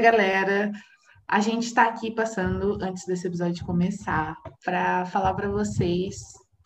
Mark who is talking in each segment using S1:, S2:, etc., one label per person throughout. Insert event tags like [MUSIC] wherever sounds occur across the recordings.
S1: Galera. A gente está aqui passando, antes desse episódio começar, para falar para vocês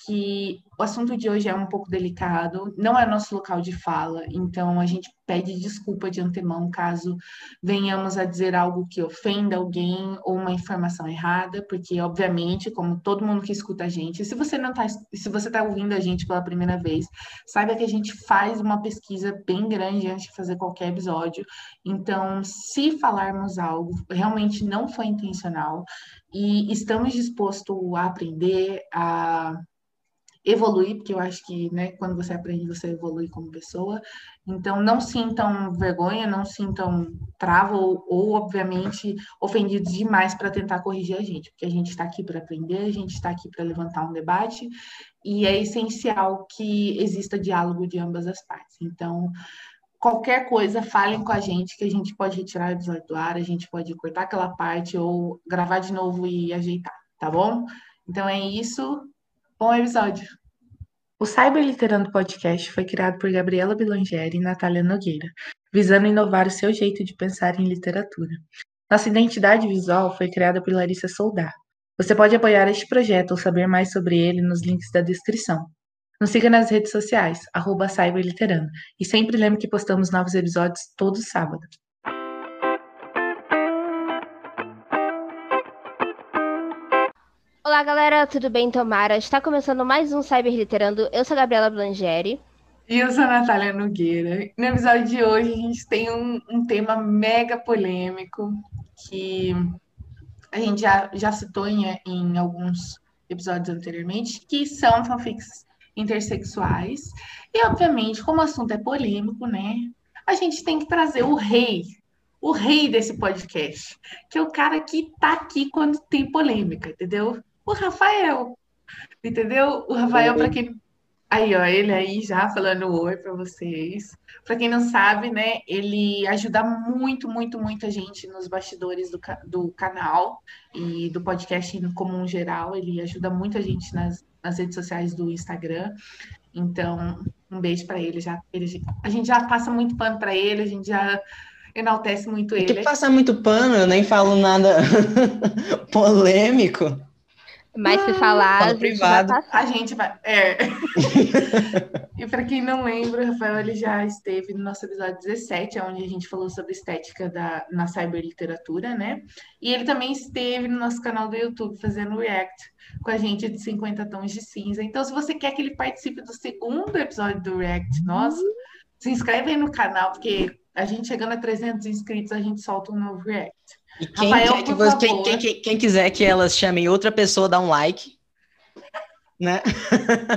S1: que o assunto de hoje é um pouco delicado, não é nosso local de fala, então a gente pede desculpa de antemão caso venhamos a dizer algo que ofenda alguém ou uma informação errada, porque obviamente, como todo mundo que escuta a gente, se você não tá, se você está ouvindo a gente pela primeira vez, saiba que a gente faz uma pesquisa bem grande antes de fazer qualquer episódio. Então, se falarmos algo realmente não foi intencional e estamos dispostos a aprender, a evoluir, porque eu acho que né, quando você aprende, você evolui como pessoa. Então, não sintam vergonha, não sintam trava ou, ou obviamente, ofendidos demais para tentar corrigir a gente, porque a gente está aqui para aprender, a gente está aqui para levantar um debate e é essencial que exista diálogo de ambas as partes. Então, qualquer coisa, falem com a gente, que a gente pode retirar o episódio do ar, a gente pode cortar aquela parte ou gravar de novo e ajeitar, tá bom? Então é isso. Bom episódio. O Cyberliterando Podcast foi criado por Gabriela Bilangeri e Natália Nogueira, visando inovar o seu jeito de pensar em literatura. Nossa identidade visual foi criada por Larissa Soldar. Você pode apoiar este projeto ou saber mais sobre ele nos links da descrição. Nos siga nas redes sociais, arroba Cyberliterando, e sempre lembre que postamos novos episódios todos sábados.
S2: Olá, galera, tudo bem? Tomara. Está começando mais um Cyber Literando. Eu sou a Gabriela Blangeri.
S1: E eu sou a Natália Nogueira. No episódio de hoje, a gente tem um, um tema mega polêmico que a gente já, já citou em, em alguns episódios anteriormente, que são fanfics intersexuais. E, obviamente, como o assunto é polêmico, né? A gente tem que trazer o rei o rei desse podcast, que é o cara que tá aqui quando tem polêmica, entendeu? O Rafael. Entendeu? O Rafael, para quem. Aí, ó, ele aí já falando oi para vocês. Para quem não sabe, né, ele ajuda muito, muito, muita gente nos bastidores do, do canal e do podcast no comum geral. Ele ajuda muita gente nas, nas redes sociais do Instagram. Então, um beijo para ele. Já, ele. A gente já passa muito pano para ele, a gente já enaltece muito ele.
S3: Que passa muito pano, eu nem falo nada [LAUGHS] polêmico.
S2: Mas se falar,
S3: a privado.
S1: Gente a gente vai. É. [LAUGHS] e para quem não lembra, o Rafael ele já esteve no nosso episódio 17, onde a gente falou sobre estética da, na cyberliteratura, né? E ele também esteve no nosso canal do YouTube fazendo react com a gente de 50 tons de cinza. Então, se você quer que ele participe do segundo episódio do react nosso, uhum. se inscreve aí no canal, porque a gente chegando a 300 inscritos, a gente solta um novo react.
S3: E quem, Rafael, que você, quem, quem, quem, quem, quiser que elas chamem outra pessoa, dá um like. Né?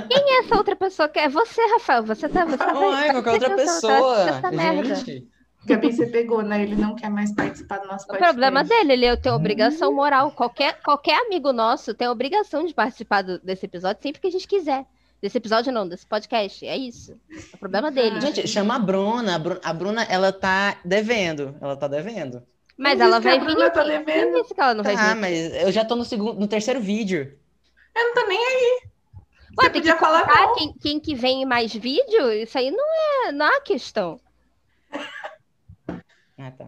S2: Quem é essa outra pessoa? É você, Rafael. Você tá. Você tá
S3: Ai, qualquer outra tá pessoa. Tá, gente.
S1: Gabi, você pegou, né? Ele não quer mais participar do nosso podcast.
S2: O problema dele, ele tem obrigação moral. Qualquer, qualquer amigo nosso tem obrigação de participar do, desse episódio sempre que a gente quiser. Desse episódio não, desse podcast. É isso. É o problema dele.
S3: Gente, chama a Bruna. A Bruna, ela tá devendo. Ela tá devendo.
S2: Mas ela vai vir aqui. Tá
S1: devendo.
S2: que ela não vai
S3: ah, mas eu já tô no segundo, no terceiro vídeo.
S1: Eu não tô nem aí.
S2: Você Ué, tem que falar quem, quem que vem mais vídeo? Isso aí não é, não é questão. [LAUGHS]
S3: Ah, tá.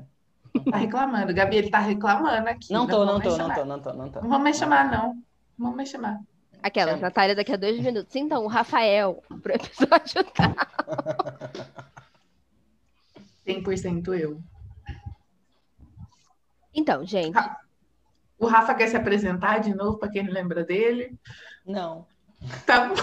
S1: Tá reclamando. Gabi, ele tá reclamando aqui.
S3: Não tô, não, não tô, não tô, não tô, não tô.
S1: Não vamos mais chamar, não. Não vamos mais chamar.
S2: Aquela, Natália, daqui a dois minutos. Então, o Rafael, pro episódio tal. [LAUGHS]
S1: 100% eu.
S2: Então, gente.
S1: O Rafa quer se apresentar de novo para quem não lembra dele?
S3: Não.
S1: Tá bom.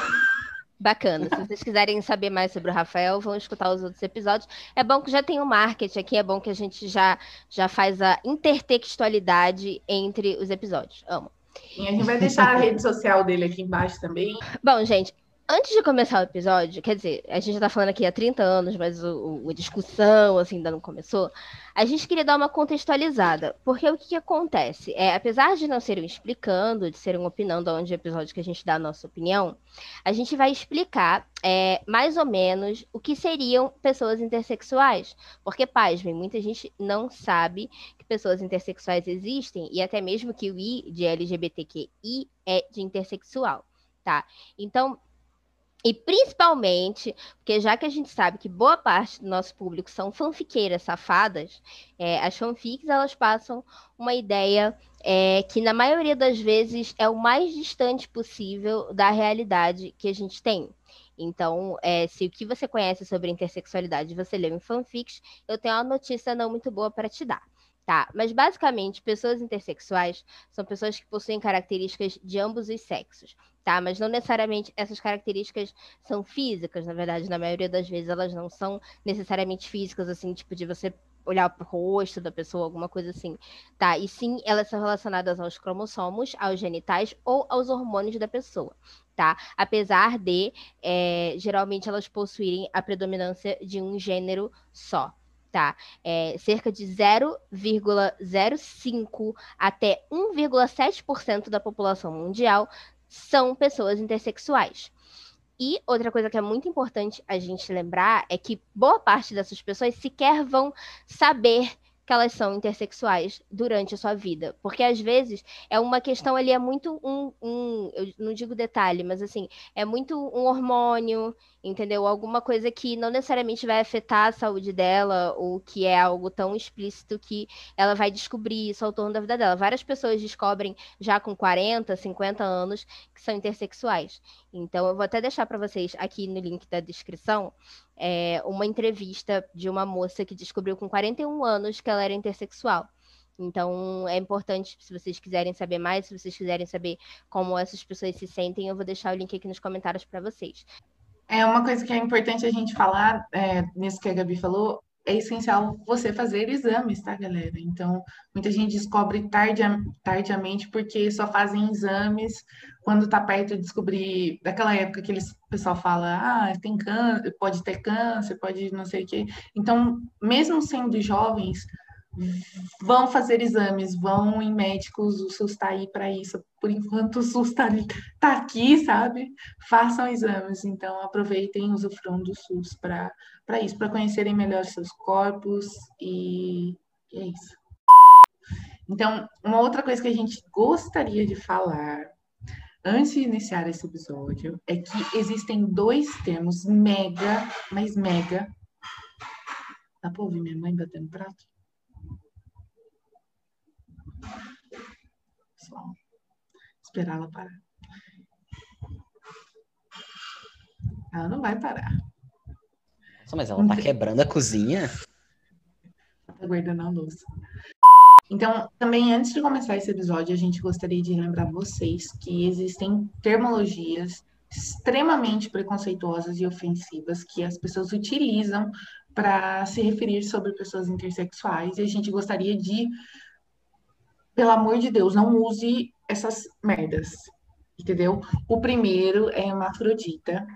S2: Bacana. Se vocês quiserem saber mais sobre o Rafael, vão escutar os outros episódios. É bom que já tem o um marketing aqui, é bom que a gente já, já faz a intertextualidade entre os episódios. Amo.
S1: E a gente vai deixar a rede social dele aqui embaixo também.
S2: Bom, gente, antes de começar o episódio, quer dizer, a gente já tá falando aqui há 30 anos, mas o, o, a discussão assim, ainda não começou. A gente queria dar uma contextualizada, porque o que, que acontece? É, apesar de não ser um explicando, de ser uma opinião, de onde é episódio que a gente dá a nossa opinião, a gente vai explicar é, mais ou menos o que seriam pessoas intersexuais. Porque, pasmem, muita gente não sabe que pessoas intersexuais existem, e até mesmo que o I de LGBTQI é de intersexual, tá? Então, E principalmente, porque já que a gente sabe que boa parte do nosso público são fanfiqueiras safadas, é, as fanfics elas passam uma ideia é, que na maioria das vezes é o mais distante possível da realidade que a gente tem. Então, é, se o que você conhece sobre intersexualidade você leu em fanfics, eu tenho uma notícia não muito boa para te dar. Tá, mas basicamente, pessoas intersexuais são pessoas que possuem características de ambos os sexos, tá? Mas não necessariamente essas características são físicas, na verdade, na maioria das vezes elas não são necessariamente físicas, assim, tipo de você olhar para o rosto da pessoa, alguma coisa assim, tá? E sim, elas são relacionadas aos cromossomos, aos genitais ou aos hormônios da pessoa, tá? Apesar de, é, geralmente, elas possuírem a predominância de um gênero só, tá? É, cerca de 0,05 até 1,7% da população mundial são pessoas intersexuais. E outra coisa que é muito importante a gente lembrar é que boa parte dessas pessoas sequer vão saber que elas são intersexuais durante a sua vida. Porque às vezes é uma questão ali, é muito um, um, eu não digo detalhe, mas assim, é muito um hormônio, entendeu? Alguma coisa que não necessariamente vai afetar a saúde dela, ou que é algo tão explícito que ela vai descobrir isso ao torno da vida dela. Várias pessoas descobrem já com 40, 50 anos que são intersexuais. Então, eu vou até deixar para vocês aqui no link da descrição é, uma entrevista de uma moça que descobriu com 41 anos que ela era intersexual. Então, é importante, se vocês quiserem saber mais, se vocês quiserem saber como essas pessoas se sentem, eu vou deixar o link aqui nos comentários para vocês.
S1: É uma coisa que é importante a gente falar, é, nisso que a Gabi falou, é essencial você fazer exames, tá, galera? Então, muita gente descobre tardia, tardiamente porque só fazem exames quando tá perto de descobrir, daquela época que eles, o pessoal fala, ah, tem câncer, pode ter câncer, pode não sei o quê. Então, mesmo sendo jovens, vão fazer exames, vão em médicos, o SUS está aí para isso. Por enquanto o SUS está tá aqui, sabe? Façam exames, então aproveitem, usufruam do SUS para isso, para conhecerem melhor seus corpos e, e é isso. Então, uma outra coisa que a gente gostaria de falar antes de iniciar esse episódio é que existem dois termos mega, mas mega. Dá para ouvir minha mãe batendo prato? Só esperar ela parar. Ela não vai parar.
S3: Nossa, mas ela tá quebrando a cozinha?
S1: Tá guardando a louça. Então, também antes de começar esse episódio, a gente gostaria de lembrar vocês que existem termologias extremamente preconceituosas e ofensivas que as pessoas utilizam para se referir sobre pessoas intersexuais e a gente gostaria de pelo amor de Deus, não use essas merdas. Entendeu? O primeiro é hermafrodita,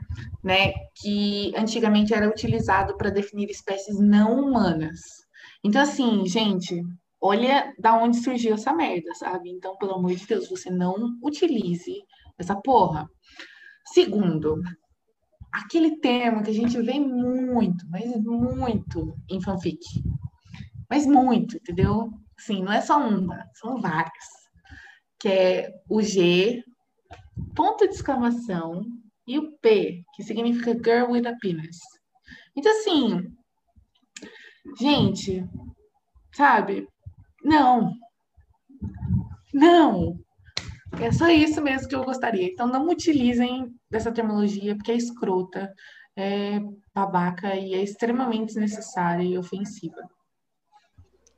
S1: né? Que antigamente era utilizado para definir espécies não humanas. Então, assim, gente, olha da onde surgiu essa merda, sabe? Então, pelo amor de Deus, você não utilize essa porra. Segundo, aquele termo que a gente vê muito, mas muito em fanfic. Mas muito, entendeu? Sim, não é só uma, são várias. Que é o G, ponto de exclamação, e o P, que significa Girl with a Penis. Então, assim, gente, sabe? Não. Não. É só isso mesmo que eu gostaria. Então, não utilizem dessa terminologia, porque é escrota, é babaca e é extremamente desnecessária e ofensiva.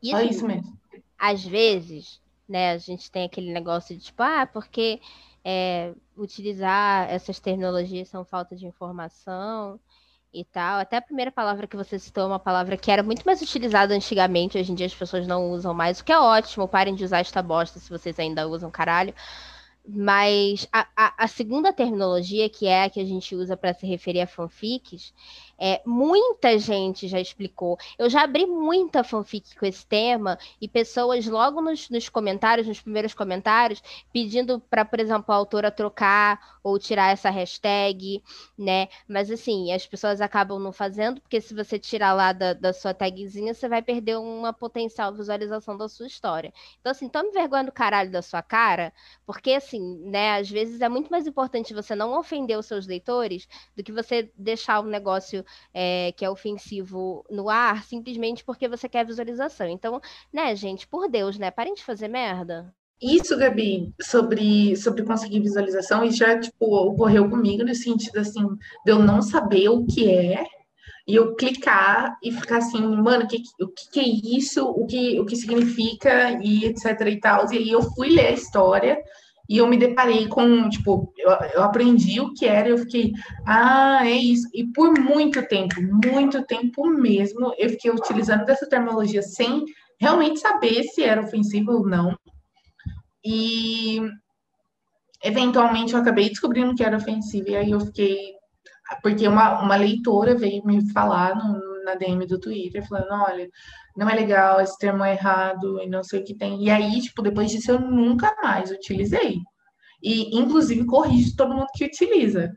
S1: Isso, só isso mesmo
S2: às vezes, né, a gente tem aquele negócio de tipo, ah, porque é, utilizar essas terminologias são falta de informação e tal. Até a primeira palavra que você citou é uma palavra que era muito mais utilizada antigamente, hoje em dia as pessoas não usam mais, o que é ótimo, parem de usar esta bosta se vocês ainda usam, caralho. Mas a, a, a segunda terminologia, que é a que a gente usa para se referir a fanfics, É, muita gente já explicou. Eu já abri muita fanfic com esse tema e pessoas logo nos, nos comentários, nos primeiros comentários, pedindo para, por exemplo, a autora trocar ou tirar essa hashtag, né? Mas assim, as pessoas acabam não fazendo, porque se você tirar lá da, da sua tagzinha, você vai perder uma potencial visualização da sua história. Então, assim, tome vergonha do caralho da sua cara, porque assim, né, às vezes é muito mais importante você não ofender os seus leitores do que você deixar o negócio é, que é ofensivo no ar, simplesmente porque você quer visualização. Então, né, gente, por Deus, né? Parem de fazer merda.
S1: Isso, Gabi, sobre, sobre conseguir visualização, isso já, tipo, ocorreu comigo no sentido, assim, de eu não saber o que é, e eu clicar e ficar assim, mano, o que, o que, que é isso? O que, o que significa? E etc e tal. E aí eu fui ler a história, e eu me deparei com, tipo, eu, eu aprendi o que era, eu fiquei, ah, é isso. E por muito tempo, muito tempo mesmo, eu fiquei utilizando dessa terminologia sem realmente saber se era ofensivo ou não. E eventualmente eu acabei descobrindo que era ofensivo, e aí eu fiquei. Porque uma, uma leitora veio me falar no, na DM do Twitter, falando: olha, não é legal, esse termo é errado e não sei o que tem. E aí, tipo, depois disso eu nunca mais utilizei. E, inclusive, corrijo todo mundo que utiliza.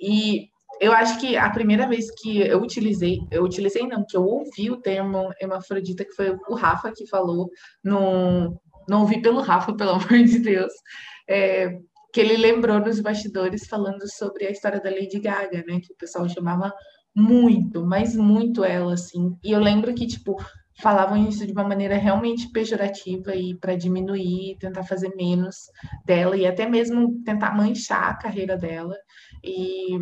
S1: E eu acho que a primeira vez que eu utilizei, eu utilizei não, que eu ouvi o termo hermafrodita, que foi o Rafa que falou, no, não ouvi pelo Rafa, [LAUGHS] pelo amor de Deus, é, que ele lembrou nos bastidores falando sobre a história da Lady Gaga, né, que o pessoal chamava muito, mas muito ela, assim. E eu lembro que, tipo, falavam isso de uma maneira realmente pejorativa e para diminuir, tentar fazer menos dela e até mesmo tentar manchar a carreira dela. E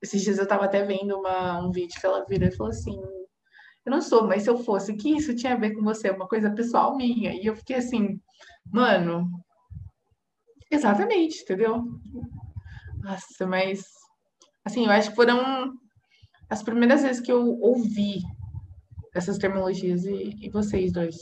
S1: esses dias eu estava até vendo uma, um vídeo que ela virou e falou assim: Eu não sou, mas se eu fosse, que isso tinha a ver com você? É uma coisa pessoal minha. E eu fiquei assim, mano, exatamente, entendeu? Nossa, mas assim, eu acho que foram as primeiras vezes que eu ouvi essas terminologias e, e vocês dois?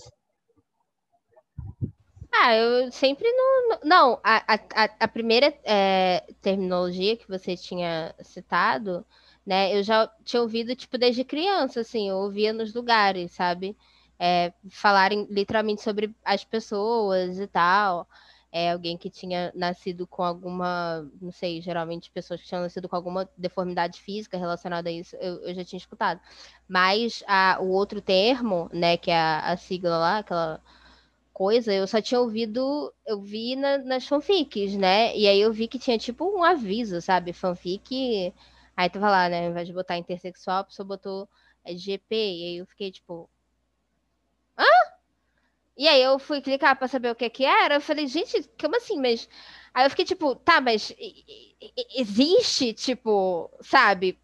S2: Ah, eu sempre não. Não, a, a, a primeira é, terminologia que você tinha citado, né? Eu já tinha ouvido, tipo, desde criança, assim, eu ouvia nos lugares, sabe? É, falarem literalmente sobre as pessoas e tal é alguém que tinha nascido com alguma, não sei, geralmente pessoas que tinham nascido com alguma deformidade física relacionada a isso, eu, eu já tinha escutado. Mas a, o outro termo, né, que é a, a, sigla lá, aquela coisa, eu só tinha ouvido, eu vi na, nas fanfics, né? E aí eu vi que tinha tipo um aviso, sabe? Fanfic. Aí tava lá, né? Ao invés de botar intersexual, a pessoa botou GP. E aí eu fiquei tipo. E aí eu fui clicar para saber o que que era. Eu falei, gente, como assim? Mas aí eu fiquei tipo, tá, mas existe, tipo, sabe,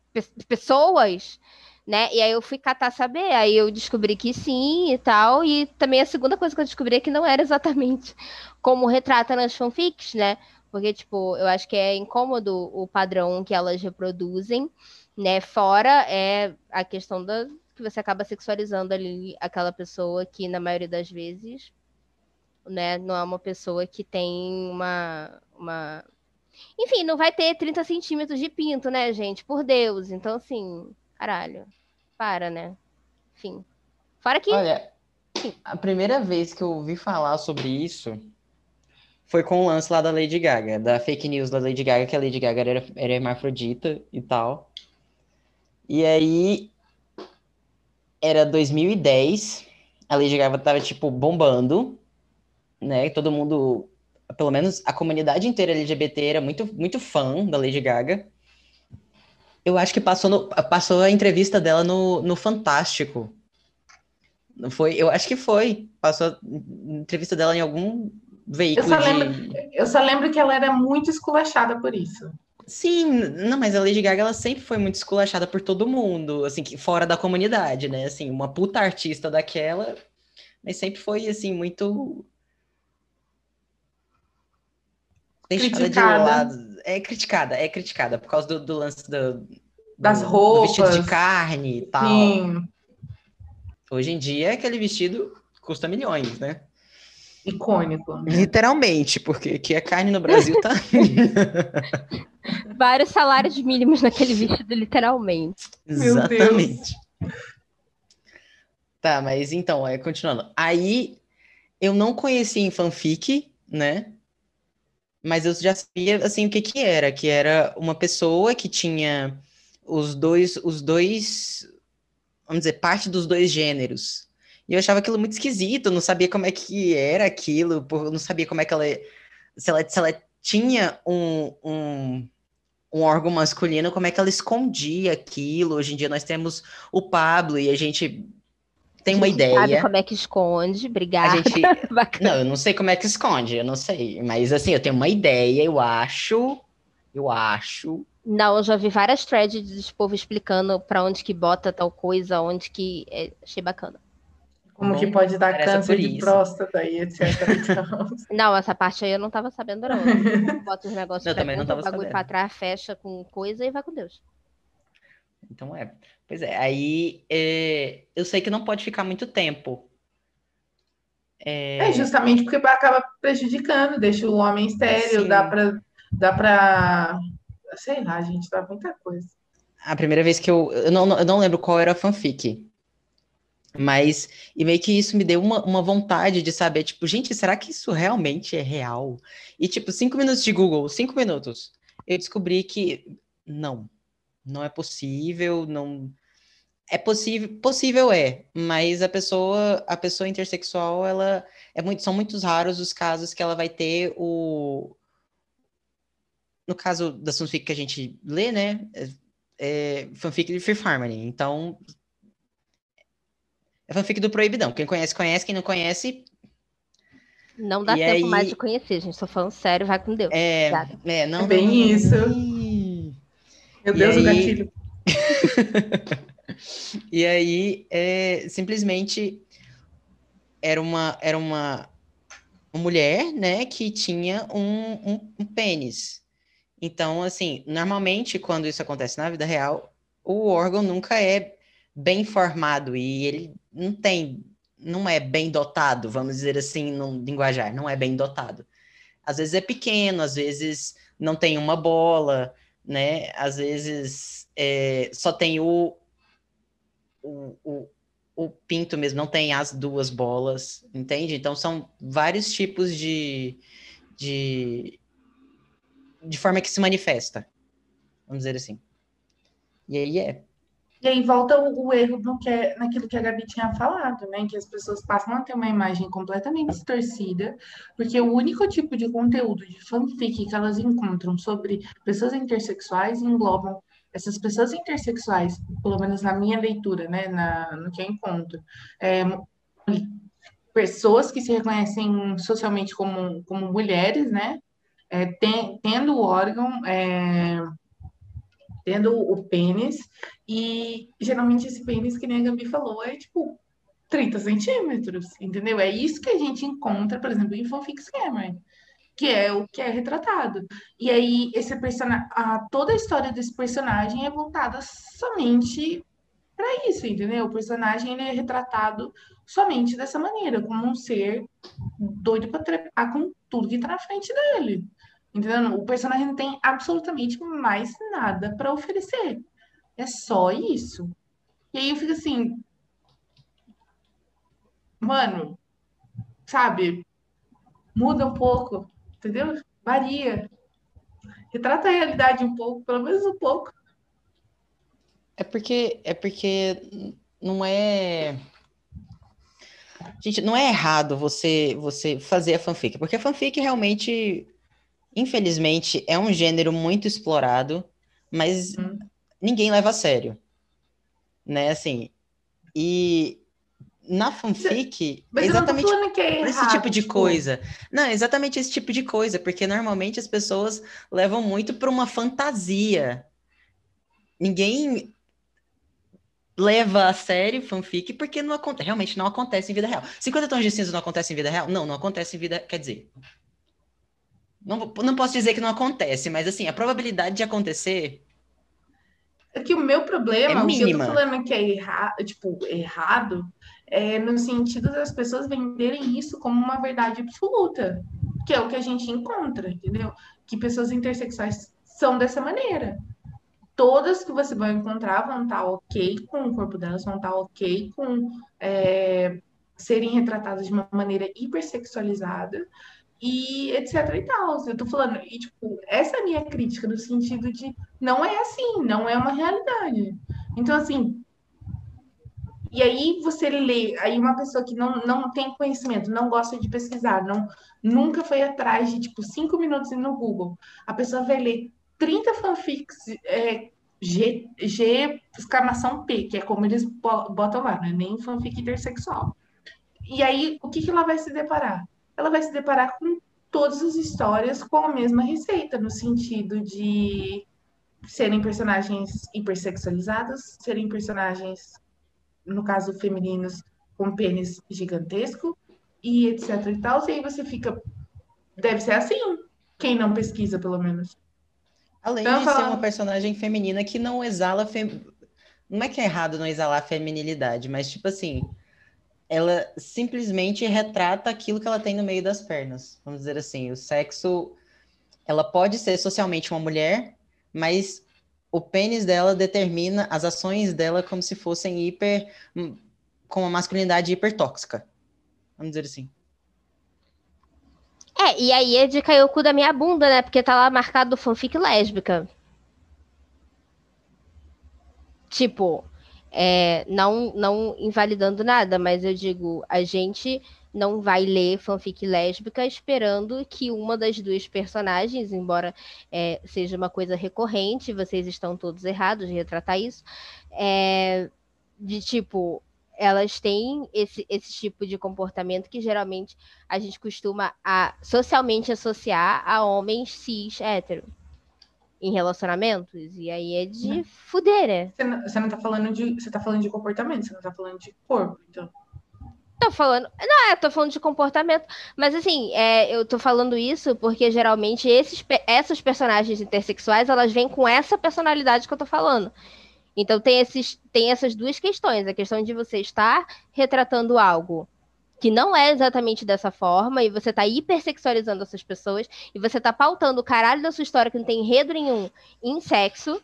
S2: pessoas, né? E aí eu fui catar saber. Aí eu descobri que sim e tal. E também a segunda coisa que eu descobri é que não era exatamente como retrata nas fanfics, né? Porque, tipo, eu acho que é incômodo o padrão que elas reproduzem, né? Fora é a questão da, que você acaba sexualizando ali aquela pessoa que, na maioria das vezes, né, não é uma pessoa que tem uma. uma... Enfim, não vai ter 30 centímetros de pinto, né, gente? Por Deus. Então, assim, caralho. Para, né? Enfim. Fora que.
S3: Olha, a primeira vez que eu ouvi falar sobre isso foi com o lance lá da Lady Gaga, da fake news da Lady Gaga, que a Lady Gaga era, era hermafrodita e tal. E aí era 2010, a Lady Gaga tava, tipo, bombando, né? Todo mundo, pelo menos a comunidade inteira LGBT era muito, muito fã da Lady Gaga. Eu acho que passou, no, passou a entrevista dela no, no Fantástico. Não foi? Eu acho que foi. Passou a entrevista dela em algum veículo
S1: eu só, de... lembro, eu só lembro que ela era muito esculachada por isso.
S3: Sim, não, mas a Lady Gaga ela sempre foi muito esculachada por todo mundo, assim, que fora da comunidade, né? Assim, uma puta artista daquela, mas sempre foi assim muito deixada criticada. de lado. É criticada, é criticada por causa do, do lance do,
S1: das do, roupas,
S3: do vestido de carne e tal. Sim. Hoje em dia aquele vestido custa milhões, né?
S1: Icônico.
S3: Literalmente, porque que é carne no Brasil tá [LAUGHS]
S2: vários salários mínimos naquele vestido, literalmente.
S3: Exatamente. Tá, mas então, é, continuando. Aí eu não conhecia em fanfic, né? Mas eu já sabia assim o que que era, que era uma pessoa que tinha os dois, os dois, vamos dizer, parte dos dois gêneros. E eu achava aquilo muito esquisito, não sabia como é que era aquilo, não sabia como é que ela, se ela, se ela tinha um, um, um órgão masculino, como é que ela escondia aquilo. Hoje em dia nós temos o Pablo e a gente tem uma ideia.
S2: Sabe como é que esconde, obrigada.
S3: A gente... [LAUGHS] não, eu não sei como é que esconde, eu não sei. Mas assim, eu tenho uma ideia, eu acho. Eu acho.
S2: Não, eu já vi várias threads de povo explicando para onde que bota tal coisa, onde que. É, achei bacana.
S1: Como Bom, que pode dar câncer de próstata e etc. Então. [LAUGHS]
S2: não, essa parte aí eu não tava sabendo, não. Bota os negócios
S3: eu também não tava
S2: bagulho pra trás, fecha com coisa e vai com Deus.
S3: Então é. Pois é, aí é, eu sei que não pode ficar muito tempo.
S1: É... é justamente porque acaba prejudicando, deixa o homem estéreo, assim, dá para dá pra. Sei lá, gente, dá muita coisa.
S3: A primeira vez que eu. Eu não, eu não lembro qual era a fanfic. Mas, e meio que isso me deu uma, uma vontade de saber, tipo, gente, será que isso realmente é real? E, tipo, cinco minutos de Google, cinco minutos, eu descobri que não, não é possível, não é possível, possível é, mas a pessoa, a pessoa intersexual, ela é muito, são muitos raros os casos que ela vai ter o no caso da fanfic que a gente lê, né, é, é fanfic de Fifth Harmony. Então, é fanfic do Proibidão. Quem conhece, conhece. Quem não conhece,
S2: não dá e tempo aí... mais de conhecer, gente. Tô falando sério, vai com Deus.
S3: É, é, não,
S1: é bem
S3: não...
S1: isso. Meu Deus,
S3: aí...
S1: o gatilho. [LAUGHS]
S3: e aí, é, simplesmente, era uma, era uma, uma mulher, né, que tinha um, um, um pênis. Então, assim, normalmente, quando isso acontece na vida real, o órgão nunca é bem formado e ele não tem, não é bem dotado, vamos dizer assim, no linguajar, não é bem dotado. Às vezes é pequeno, às vezes não tem uma bola, né? Às vezes é, só tem o, o, o, o pinto mesmo, não tem as duas bolas, entende? Então são vários tipos de, de, de forma que se manifesta, vamos dizer assim. E aí é.
S1: E aí volta o, o erro no que é, naquilo que a Gabi tinha falado, né? Que as pessoas passam a ter uma imagem completamente distorcida, porque o único tipo de conteúdo de fanfic que elas encontram sobre pessoas intersexuais englobam essas pessoas intersexuais, pelo menos na minha leitura, né? Na, no que eu encontro, é, pessoas que se reconhecem socialmente como, como mulheres, né? É, tendo o órgão. É, tendo o pênis, e geralmente esse pênis, que nem a Gabi falou, é tipo 30 centímetros, entendeu? É isso que a gente encontra, por exemplo, em Fanfics Cameron, que é o que é retratado. E aí, esse personagem, toda a história desse personagem é voltada somente para isso, entendeu? O personagem ele é retratado somente dessa maneira, como um ser doido para trepar com tudo que tá na frente dele. Entendeu? O personagem não tem absolutamente mais nada para oferecer. É só isso. E aí eu fico assim. Mano, sabe? Muda um pouco, entendeu? Varia. Retrata a realidade um pouco, pelo menos um pouco.
S3: É porque é porque não é Gente, não é errado você você fazer a fanfic, porque a fanfic realmente infelizmente, é um gênero muito explorado, mas hum. ninguém leva a sério. Né, assim. E na fanfic,
S1: mas
S3: exatamente
S1: é errado,
S3: esse tipo de
S1: tipo...
S3: coisa. Não, exatamente esse tipo de coisa, porque normalmente as pessoas levam muito para uma fantasia. Ninguém leva a sério fanfic porque não realmente não acontece em vida real. 50 tons de cinza não acontece em vida real? Não, não acontece em vida, quer dizer, não, não posso dizer que não acontece, mas assim, a probabilidade de acontecer.
S1: É que o meu problema, é o que eu tô falando que é erra, tipo, errado, é no sentido das pessoas venderem isso como uma verdade absoluta, que é o que a gente encontra, entendeu? Que pessoas intersexuais são dessa maneira. Todas que você vai encontrar vão estar ok com o corpo delas, vão estar ok com é, serem retratadas de uma maneira hipersexualizada e etc e tal. Eu tô falando, e tipo, essa é a minha crítica no sentido de não é assim, não é uma realidade. Então, assim, e aí você lê, aí uma pessoa que não, não tem conhecimento, não gosta de pesquisar, não nunca foi atrás de tipo cinco minutos no Google, a pessoa vai ler 30 fanfics é, G, G exclamação P, que é como eles botam lá, não é nem fanfic intersexual. E aí, o que, que ela vai se deparar? Ela vai se deparar com todas as histórias com a mesma receita, no sentido de serem personagens hipersexualizados, serem personagens no caso femininos, com pênis gigantesco e etc e tal. E aí você fica, deve ser assim, quem não pesquisa, pelo menos.
S3: Além então, de ser uma personagem feminina que não exala. Fem... Não é que é errado não exalar feminilidade, mas tipo assim, ela simplesmente retrata aquilo que ela tem no meio das pernas. Vamos dizer assim, o sexo. Ela pode ser socialmente uma mulher, mas o pênis dela determina as ações dela como se fossem hiper. Hum, com uma masculinidade hipertóxica. Vamos dizer assim.
S2: É, e aí é de cair o cu da minha bunda, né? Porque tá lá marcado fanfic lésbica. Tipo, é, não, não invalidando nada, mas eu digo, a gente não vai ler fanfic lésbica esperando que uma das duas personagens, embora é, seja uma coisa recorrente, vocês estão todos errados de retratar isso, é, de tipo, elas têm esse, esse tipo de comportamento que geralmente a gente costuma a, socialmente associar a homens cis hétero em relacionamentos. E aí é de não. fuder, né?
S1: Você não, você não tá falando de. Você tá falando de comportamento, você não tá falando de corpo, então.
S2: Tô falando. Não, é, tô falando de comportamento. Mas assim, é, eu tô falando isso porque geralmente esses, essas personagens intersexuais, elas vêm com essa personalidade que eu tô falando. Então tem, esses, tem essas duas questões. A questão de você estar retratando algo que não é exatamente dessa forma, e você tá hipersexualizando essas pessoas, e você tá pautando o caralho da sua história que não tem enredo nenhum em sexo,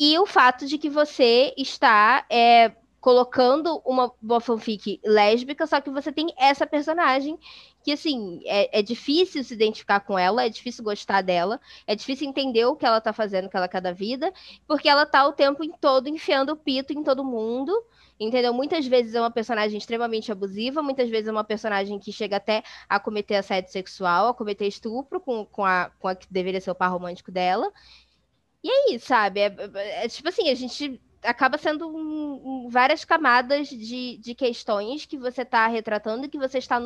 S2: e o fato de que você está é, colocando uma, uma fanfic lésbica, só que você tem essa personagem que, assim, é, é, difícil se identificar com ela, é difícil gostar dela, é difícil entender o que ela tá fazendo, que ela quer da vida, porque ela tá o tempo todo enfiando o pito em todo mundo, entendeu? Muitas vezes é uma personagem extremamente abusiva, muitas vezes é uma personagem que chega até a cometer assédio sexual, a cometer estupro com, com, a, com a que deveria ser o par romântico dela. E aí, sabe? É, é, é tipo assim, a gente acaba sendo um, um, várias camadas de, de questões que você está retratando e que você está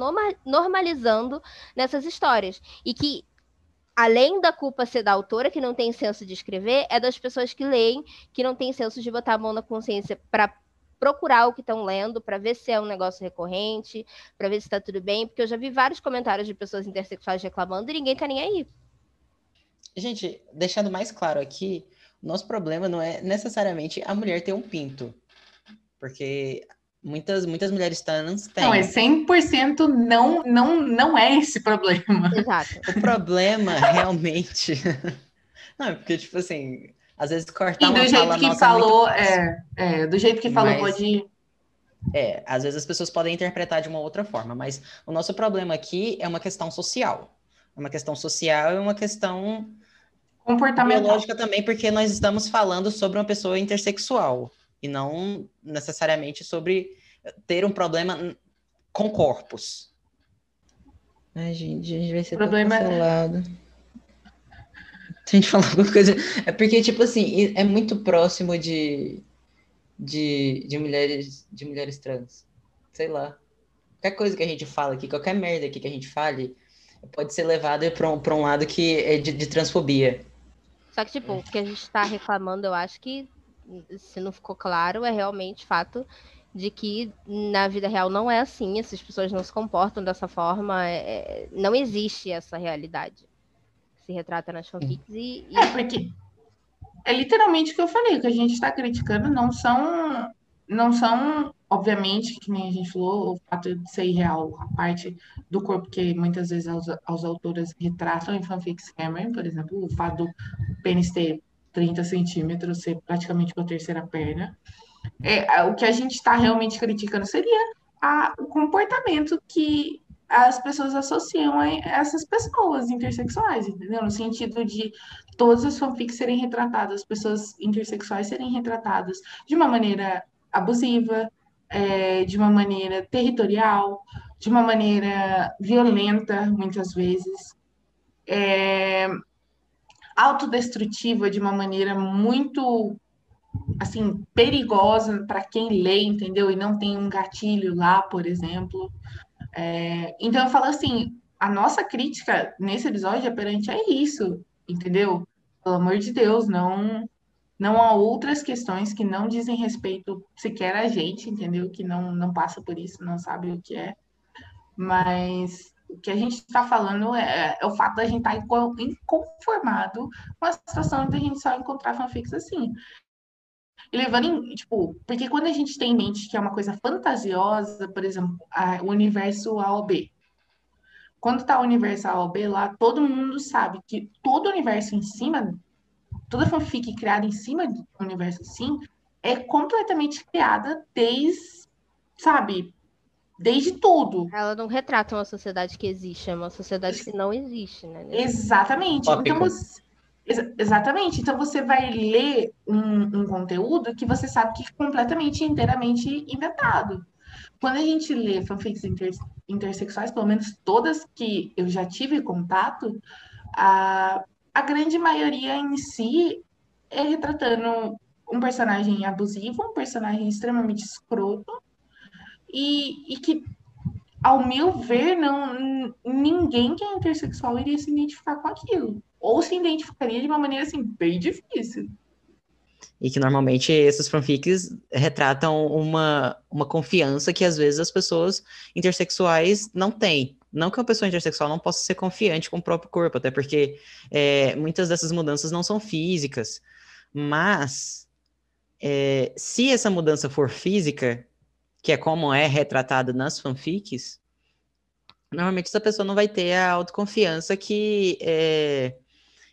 S2: normalizando nessas histórias. E que, além da culpa ser da autora, que não tem senso de escrever, é das pessoas que leem, que não tem senso de botar a mão na consciência para procurar o que estão lendo, para ver se é um negócio recorrente, para ver se está tudo bem, porque eu já vi vários comentários de pessoas intersexuais reclamando e ninguém está nem aí.
S3: Gente, deixando mais claro aqui, nosso problema não é necessariamente a mulher ter um pinto. Porque muitas, muitas mulheres trans têm.
S1: Não, é 100% não, não, não é esse problema.
S2: Exato.
S3: O problema [LAUGHS] realmente. [LAUGHS] não, porque, tipo assim, às vezes cortar
S1: e do jeito que falou, é, é, do jeito que falou, mas... pode.
S3: É, às vezes as pessoas podem interpretar de uma outra forma, mas o nosso problema aqui é uma questão social. É uma questão social e uma questão
S1: Comportamental.
S3: Biológica também, porque nós estamos falando sobre uma pessoa intersexual e não necessariamente sobre ter um problema com corpos. Ai, gente, a gente vai ser problema... cancelado. Se a gente falar alguma coisa. É porque, tipo assim, é muito próximo de, de, de, mulheres, de mulheres trans. Sei lá. Qualquer coisa que a gente fala aqui, qualquer merda aqui que a gente fale, pode ser levada para um, um lado que é de, de transfobia.
S2: Só que, tipo, o que a gente está reclamando, eu acho que, se não ficou claro, é realmente fato de que na vida real não é assim, essas pessoas não se comportam dessa forma, é, é não existe essa realidade. Se retrata nas fanfics e, e...
S1: É, porque é literalmente o que eu falei, o que a gente está criticando não são não são, obviamente, que nem a gente falou, o fato de ser irreal, a parte do corpo que muitas vezes as, as autoras retratam em fanfics Cameron, por exemplo, o fato do pênis ter 30 centímetros, ser praticamente uma terceira perna. É, o que a gente está realmente criticando seria a, o comportamento que as pessoas associam essas pessoas intersexuais, entendeu? No sentido de todas as fanfics serem retratadas, pessoas intersexuais serem retratadas de uma maneira abusiva, é, de uma maneira territorial, de uma maneira violenta, muitas vezes, é, autodestrutiva de uma maneira muito assim perigosa para quem lê, entendeu? E não tem um gatilho lá, por exemplo. É, então eu falo assim, a nossa crítica nesse episódio é perante a isso, entendeu? Pelo amor de Deus, não não há outras questões que não dizem respeito sequer a gente, entendeu? Que não, não passa por isso, não sabe o que é. Mas o que a gente está falando é, é, o fato da gente estar tá inconformado com a situação de a gente só encontrar fanfics assim. E levando em, tipo, porque quando a gente tem em mente que é uma coisa fantasiosa, por exemplo, a, o universo A ou B. Quando tá o universo A ou B lá, todo mundo sabe que todo o universo em cima, toda fanfic criada em cima do universo assim, é completamente criada desde, sabe, desde tudo.
S2: Ela não retrata uma sociedade que existe, é uma sociedade que não existe, né?
S1: Exatamente. Então você, Ex exatamente. Então você vai ler um, um, conteúdo que você sabe que é completamente inteiramente inventado. Quando a gente lê fanfics inter intersexuais, pelo menos todas que eu já tive contato, a, a grande maioria em si é retratando um personagem abusivo, um personagem extremamente escroto, e, e que, ao meu ver, não, ninguém que é intersexual iria se identificar com aquilo ou se identificaria de uma maneira assim bem difícil.
S3: E que normalmente esses fanfics retratam uma, uma confiança que às vezes as pessoas intersexuais não têm. Não que uma pessoa intersexual não possa ser confiante com o próprio corpo, até porque é, muitas dessas mudanças não são físicas. Mas é, se essa mudança for física, que é como é retratado nas fanfics, normalmente essa pessoa não vai ter a autoconfiança que é,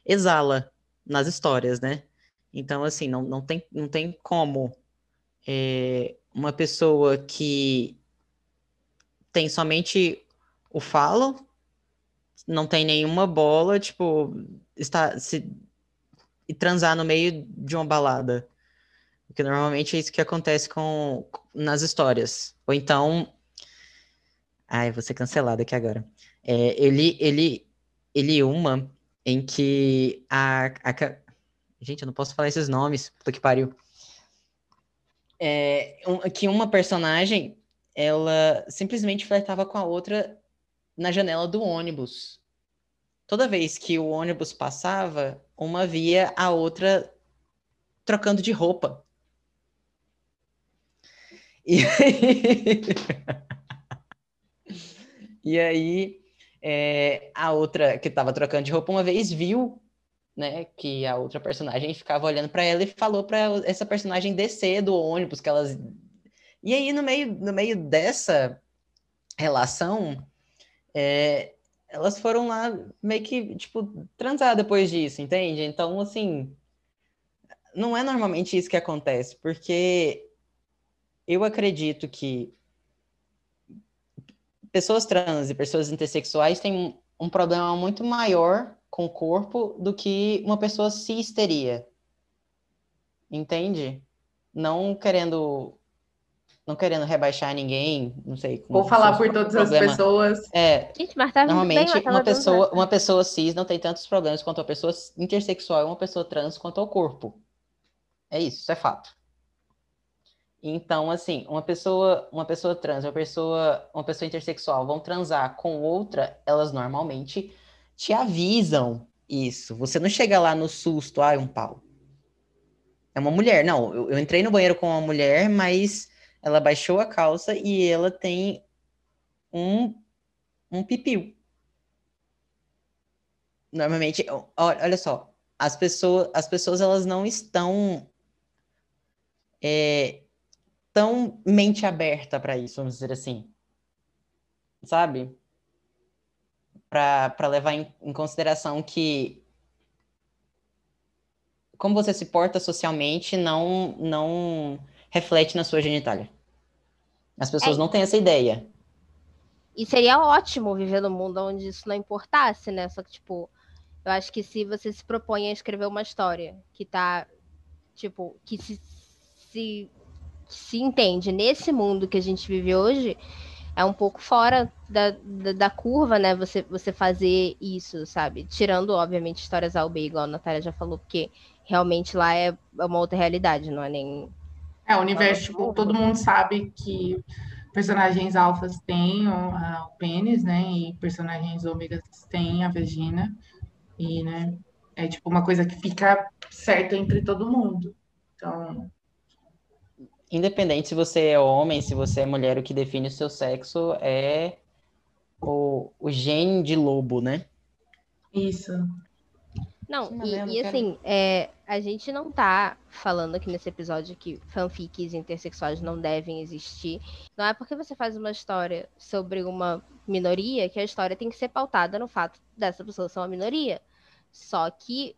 S3: exala nas histórias, né? Então, assim, não, não, tem, não tem como é, uma pessoa que tem somente o falo, não tem nenhuma bola, tipo, está se e transar no meio de uma balada. Porque normalmente é isso que acontece com nas histórias. Ou então. Ai, vou ser cancelado aqui agora. É, ele, ele, ele uma em que a, a, Gente, eu não posso falar esses nomes, puta que pariu. É, um, que uma personagem, ela simplesmente flertava com a outra na janela do ônibus. Toda vez que o ônibus passava, uma via a outra trocando de roupa. E [LAUGHS] aí, e aí é, a outra que estava trocando de roupa uma vez viu, né, que a outra personagem ficava olhando para ela e falou para essa personagem descer do ônibus que elas e aí no meio no meio dessa relação é, elas foram lá meio que tipo transar depois disso, entende? Então assim não é normalmente isso que acontece, porque eu acredito que pessoas trans e pessoas intersexuais têm um problema muito maior com o corpo do que uma pessoa cis teria. Entende? Não querendo não querendo rebaixar ninguém, não sei.
S1: Ou falar por todas problema. as pessoas.
S3: É. Gente, mas tá normalmente bem, uma pessoa, uma pessoa cis não tem tantos problemas quanto a pessoa intersexual e uma pessoa trans quanto ao corpo. É isso, isso é fato. Então, assim, uma pessoa, uma pessoa trans, uma pessoa, uma pessoa intersexual vão transar com outra, elas normalmente te avisam isso. Você não chega lá no susto, ai, um pau. É uma mulher. Não, eu, eu entrei no banheiro com uma mulher, mas ela baixou a calça e ela tem um, um pipiu. Normalmente, olha só, as pessoas, as pessoas elas não estão é, tão mente aberta para isso, vamos dizer assim. Sabe? Para levar em, em consideração que como você se porta socialmente não não reflete na sua genitália. As pessoas é. não têm essa ideia.
S2: E seria ótimo viver num mundo onde isso não importasse, né? Só que, tipo, eu acho que se você se propõe a escrever uma história que tá, tipo, que se, se, se entende nesse mundo que a gente vive hoje, é um pouco fora da, da, da, curva, né? Você, você fazer isso, sabe? Tirando, obviamente, histórias ao B, igual a Natália já falou, porque realmente lá é uma outra realidade, não é nem.
S1: É, o universo, tipo, todo mundo sabe que personagens alfas têm o, a, o pênis, né? E personagens ômegas têm a vagina. E, né? É tipo uma coisa que fica certa entre todo mundo. Então.
S3: Independente se você é homem, se você é mulher, o que define o seu sexo é o, o gene de lobo, né?
S1: Isso.
S2: Não, e, e, assim, é, a gente não tá falando aqui nesse episódio que fanfics intersexuais não devem existir. Não é porque você faz uma história sobre uma minoria que a história tem que ser pautada no fato dessa pessoa ser uma minoria. Só que,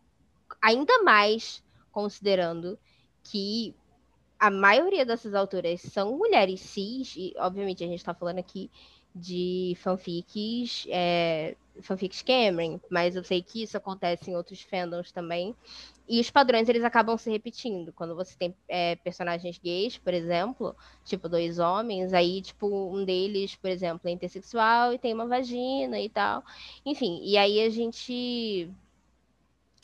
S2: ainda mais considerando que a maioria dessas autoras são mulheres cis, e obviamente a gente tá falando aqui de fanfics, é, fanfics Cameron, mas eu sei que isso acontece em outros fandoms também. E os padrões eles acabam se repetindo. Quando você tem é, personagens gays, por exemplo, tipo dois homens, aí tipo um deles, por exemplo, é intersexual e tem uma vagina e tal. Enfim, e aí a gente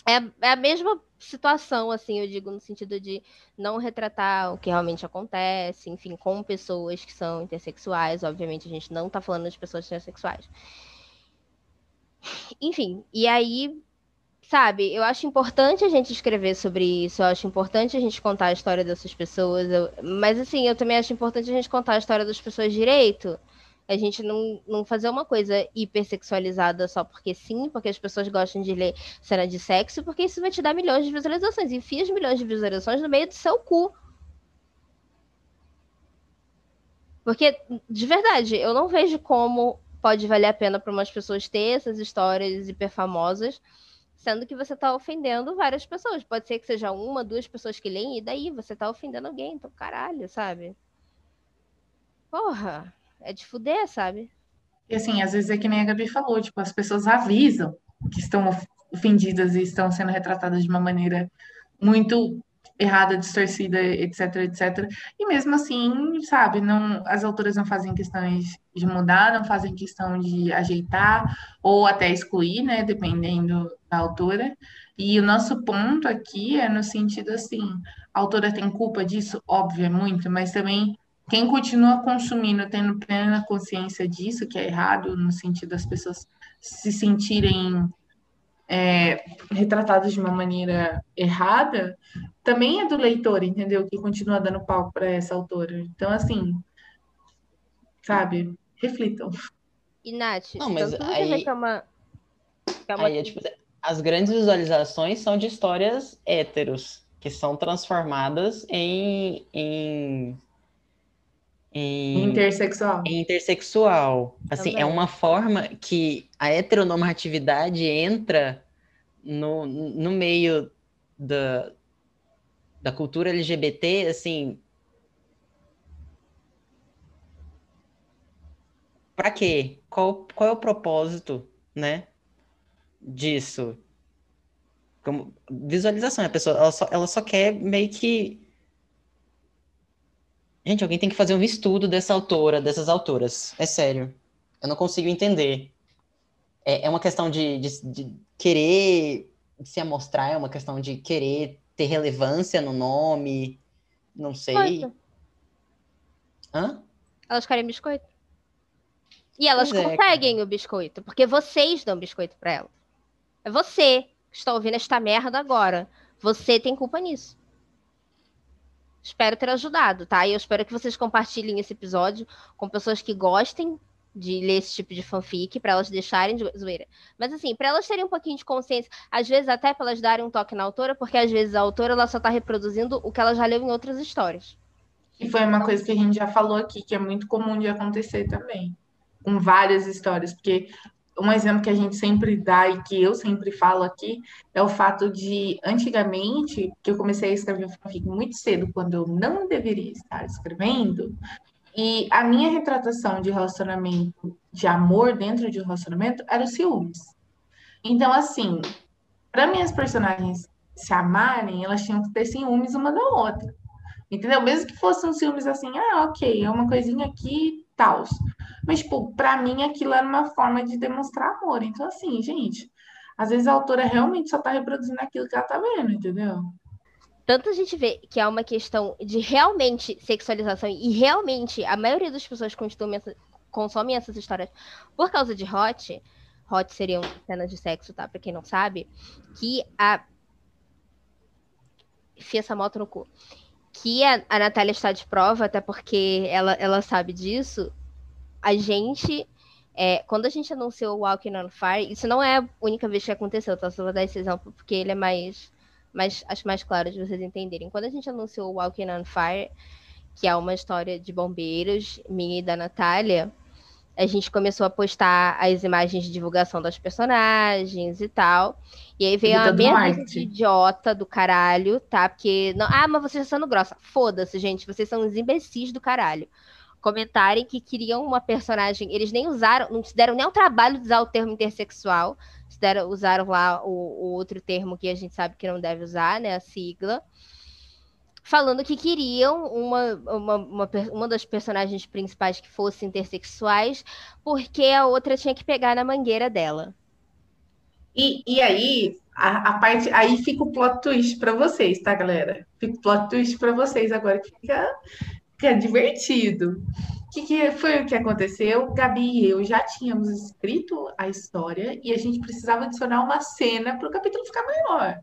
S2: é, é a mesma situação, assim, eu digo, no sentido de não retratar o que realmente acontece, enfim, com pessoas que são intersexuais. Obviamente, a gente não tá falando de pessoas intersexuais. Enfim, e aí, sabe, eu acho importante a gente escrever sobre isso, eu acho importante a gente contar a história dessas pessoas, eu... mas assim, eu também acho importante a gente contar a história das pessoas direito a gente não, não fazer uma coisa hipersexualizada só porque sim, porque as pessoas gostam de ler cena de sexo, porque isso vai te dar milhões de visualizações. Enfia as milhões de visualizações no meio do seu cu. Porque, de verdade, eu não vejo como pode valer a pena para umas pessoas ter essas histórias hiper famosas, sendo que você está ofendendo várias pessoas. Pode ser que seja uma, duas pessoas que leem, e daí você está ofendendo alguém, então caralho, sabe? Porra. É de fuder, sabe?
S1: E assim, às vezes é que nem a Gabi falou, tipo, as pessoas avisam que estão ofendidas e estão sendo retratadas de uma maneira muito errada, distorcida, etc, etc. E mesmo assim, sabe, não, as autoras não fazem questões de mudar, não fazem questão de ajeitar ou até excluir, né, dependendo da autora. E o nosso ponto aqui é no sentido assim, a autora tem culpa disso? Óbvio, é muito, mas também quem continua consumindo, tendo plena consciência disso, que é errado, no sentido das pessoas se sentirem é, retratadas de uma maneira errada, também é do leitor, entendeu? Que continua dando palco para essa autora. Então, assim, sabe, reflitam.
S2: E, Nath,
S3: Não, mas aí, é uma, é uma... aí é, tipo, as grandes visualizações são de histórias héteros, que são transformadas em, em em,
S1: intersexual.
S3: Em intersexual. Assim, é Também. é uma forma que a heteronormatividade entra no, no meio da, da cultura LGBT, assim. Para quê? Qual, qual é o propósito, né? Disso? Como, visualização, a pessoa ela só, ela só quer meio que Gente, alguém tem que fazer um estudo dessa autora, dessas autoras. É sério. Eu não consigo entender. É, é uma questão de, de, de, querer se amostrar, é uma questão de querer ter relevância no nome. Não sei. Biscoito. Hã?
S2: Elas querem biscoito. E elas pois é, conseguem é, o biscoito, porque vocês dão biscoito para elas. É você que está ouvindo esta merda agora. Você tem culpa nisso. Espero ter ajudado, tá? E eu espero que vocês compartilhem esse episódio com pessoas que gostem de ler esse tipo de fanfic, para elas deixarem de zoeira. Mas assim, para elas terem um pouquinho de consciência, às vezes até para elas darem um toque na autora, porque às vezes a autora ela só tá reproduzindo o que ela já leu em outras histórias.
S1: E foi uma coisa que a gente já falou aqui, que é muito comum de acontecer também, com várias histórias, porque um exemplo que a gente sempre dá e que eu sempre falo aqui é o fato de, antigamente, que eu comecei a escrever fanfic muito cedo, quando eu não deveria estar escrevendo, e a minha retratação de relacionamento, de amor dentro de um relacionamento, era o ciúmes. Então, assim, para minhas personagens se amarem, elas tinham que ter ciúmes uma da outra. Entendeu? Mesmo que fossem ciúmes assim, ah, ok, é uma coisinha aqui, tal. Mas, tipo, pra mim aquilo era uma forma de demonstrar amor. Então, assim, gente, às vezes a autora realmente só tá reproduzindo aquilo que ela tá vendo, entendeu?
S2: Tanto a gente vê que há uma questão de realmente sexualização e realmente a maioria das pessoas consomem, essa, consomem essas histórias por causa de hot. Hot seriam cenas de sexo, tá? Pra quem não sabe. Que a. Fia essa moto no cu que a, a Natália está de prova, até porque ela, ela sabe disso, a gente, é, quando a gente anunciou o Walking on Fire, isso não é a única vez que aconteceu, tá? Só vou dar esse exemplo porque ele é mais, mais acho mais claro de vocês entenderem. Quando a gente anunciou o Walking on Fire, que é uma história de bombeiros, minha e da Natália, a gente começou a postar as imagens de divulgação das personagens e tal. E aí veio a merda de idiota do caralho, tá? Porque. Não... Ah, mas vocês estão sendo grossa. Foda-se, gente. Vocês são os imbecis do caralho. Comentarem que queriam uma personagem. Eles nem usaram, não se deram nem o trabalho de usar o termo intersexual. Se deram, usaram lá o, o outro termo que a gente sabe que não deve usar, né? A sigla falando que queriam uma, uma, uma, uma, das personagens principais que fosse intersexuais, porque a outra tinha que pegar na mangueira dela.
S1: E, e aí, a, a parte. Aí fica o plot twist para vocês, tá, galera? Fica o plot twist para vocês agora, que fica, fica divertido. O que, que foi o que aconteceu? Gabi e eu já tínhamos escrito a história e a gente precisava adicionar uma cena para o capítulo ficar maior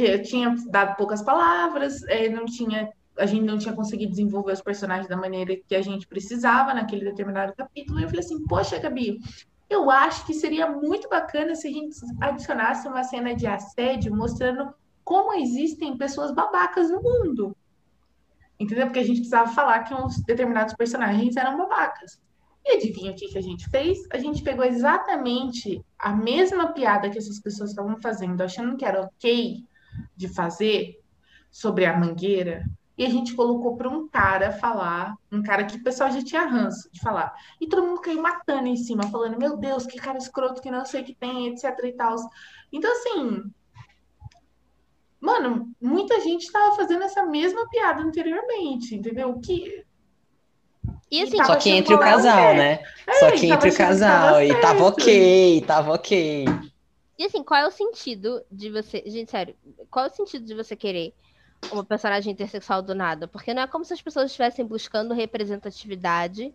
S1: que eu tinha dado poucas palavras, é, não tinha, a gente não tinha conseguido desenvolver os personagens da maneira que a gente precisava naquele determinado capítulo. E eu falei assim, poxa, Gabi, eu acho que seria muito bacana se a gente adicionasse uma cena de assédio mostrando como existem pessoas babacas no mundo. Entendeu? Porque a gente precisava falar que uns determinados personagens eram babacas. E adivinha o que, que a gente fez? A gente pegou exatamente a mesma piada que essas pessoas estavam fazendo, achando que era ok, de fazer sobre a mangueira e a gente colocou para um cara falar, um cara que o pessoal já tinha ranço de falar. E todo mundo caiu matando em cima, falando: Meu Deus, que cara escroto que não sei o que tem, etc e tal. Então, assim. Mano, muita gente estava fazendo essa mesma piada anteriormente, entendeu? Que.
S3: E assim, só que entre o casal, né? É, só que entre o casal. E tava ok, tava ok.
S2: E assim, qual é o sentido de você. Gente, sério, qual é o sentido de você querer uma personagem intersexual do nada? Porque não é como se as pessoas estivessem buscando representatividade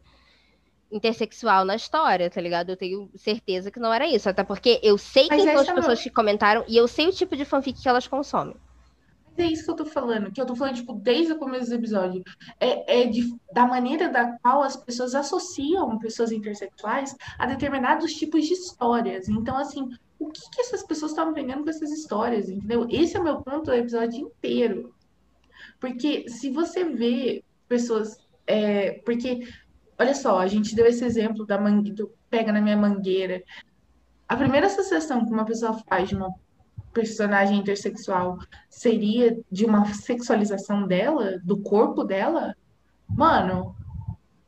S2: intersexual na história, tá ligado? Eu tenho certeza que não era isso. Até porque eu sei quem são as pessoas que comentaram e eu sei o tipo de fanfic que elas consomem.
S1: Mas é isso que eu tô falando, que eu tô falando, tipo, desde o começo do episódio. É, é de, da maneira da qual as pessoas associam pessoas intersexuais a determinados tipos de histórias. Então, assim, o que, que essas pessoas estavam vendendo com essas histórias, entendeu? Esse é o meu ponto do episódio inteiro. Porque se você vê pessoas. É, porque, olha só, a gente deu esse exemplo da mangueira, pega na minha mangueira. A primeira associação que uma pessoa faz de uma personagem intersexual seria de uma sexualização dela, do corpo dela? Mano,